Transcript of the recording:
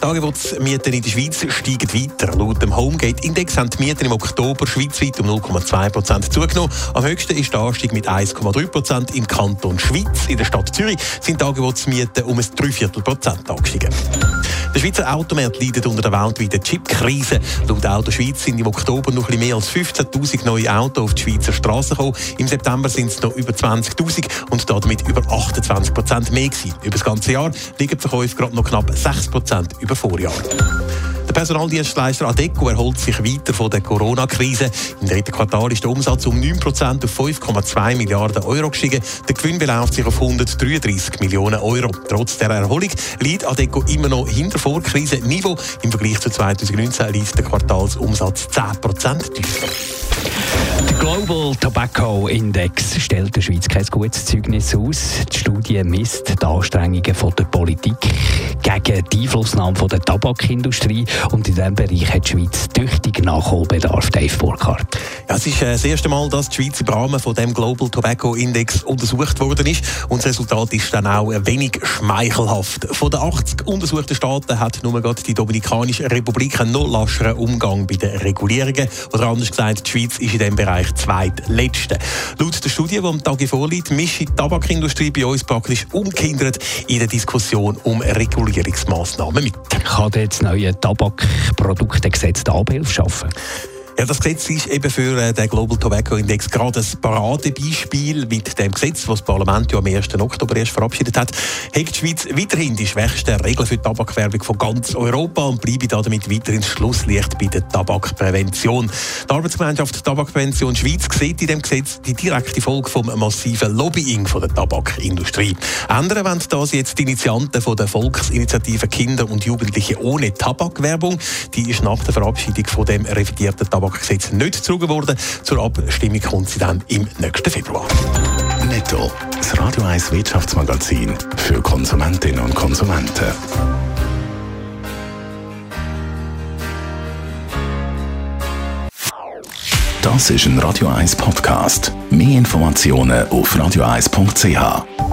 Die Angebotsmieten in der Schweiz steigen weiter. Laut dem Homegate-Index haben die Mieten im Oktober schweizweit um 0,2% zugenommen. Am höchsten ist der Anstieg mit 1,3% im Kanton Schweiz. In der Stadt Zürich sind die Angebotsmieten um ein Dreiviertel Prozent angestiegen. Der Schweizer Automarkt leidet unter der weltweiten Chipkrise. Laut Auto Schweiz sind im Oktober noch ein mehr als 15.000 neue Autos auf die Schweizer Straße gekommen. Im September sind es noch über 20.000 und damit über 28 Prozent mehr gewesen. Über das ganze Jahr liegen die Verkäufe gerade noch knapp 6 Prozent über Vorjahr. Personaldienstleister Adeco erholt sich weiter von der Corona-Krise. Im dritten Quartal ist der Umsatz um 9% auf 5,2 Milliarden Euro gestiegen. Der Gewinn beläuft sich auf 133 Millionen Euro. Trotz der Erholung liegt Adeco immer noch hinter Vorkrisenniveau. Im Vergleich zu 2019 liegt der Quartalsumsatz 10% tiefer. Der Global Tobacco Index stellt der Schweiz kein gutes Zeugnis aus. Die Studie misst die Anstrengungen von der Politik gegen die Einflussnahme von der Tabakindustrie und in diesem Bereich hat die Schweiz tüchtig Nachholbedarf. Dave Burkhardt. Es ist äh, das erste Mal, dass die Schweiz im Rahmen von dem Global Tobacco Index untersucht worden ist und das Resultat ist dann auch wenig schmeichelhaft. Von den 80 untersuchten Staaten hat nur gerade die Dominikanische Republik einen noch lascheren Umgang bei den Regulierungen. Oder anders gesagt, die Schweiz ist in diesem Bereich zweitletzte. Laut der Studie, die am Tag vorliegt, mischt die Tabakindustrie bei uns praktisch ungehindert in der Diskussion um Regulierungsmaßnahmen mit. Kann das neue Tabakproduktegesetz die Abhilfe schaffen? Ja, das Gesetz ist eben für äh, den Global Tobacco Index gerade ein Paradebeispiel mit dem Gesetz, das das Parlament ja am 1. Oktober erst verabschiedet hat. Hat die Schweiz weiterhin die schwächsten Regeln für die Tabakwerbung von ganz Europa und bleibe damit weiterhin Schlusslicht bei der Tabakprävention. Die Arbeitsgemeinschaft Tabakprävention Schweiz sieht in dem Gesetz die direkte Folge vom massiven Lobbying von der Tabakindustrie. Ändern wollen das jetzt die Initianten von der Volksinitiative Kinder und Jugendliche ohne Tabakwerbung. Die ist nach der Verabschiedung von dem revidierten Tabak Tabakgesetz nicht gezogen worden. Zur Abstimmung kommt sie dann im nächsten Februar. Netto, das Radio 1 Wirtschaftsmagazin für Konsumentinnen und Konsumenten. Das ist ein Radio 1 Podcast. Mehr Informationen auf radio1.ch.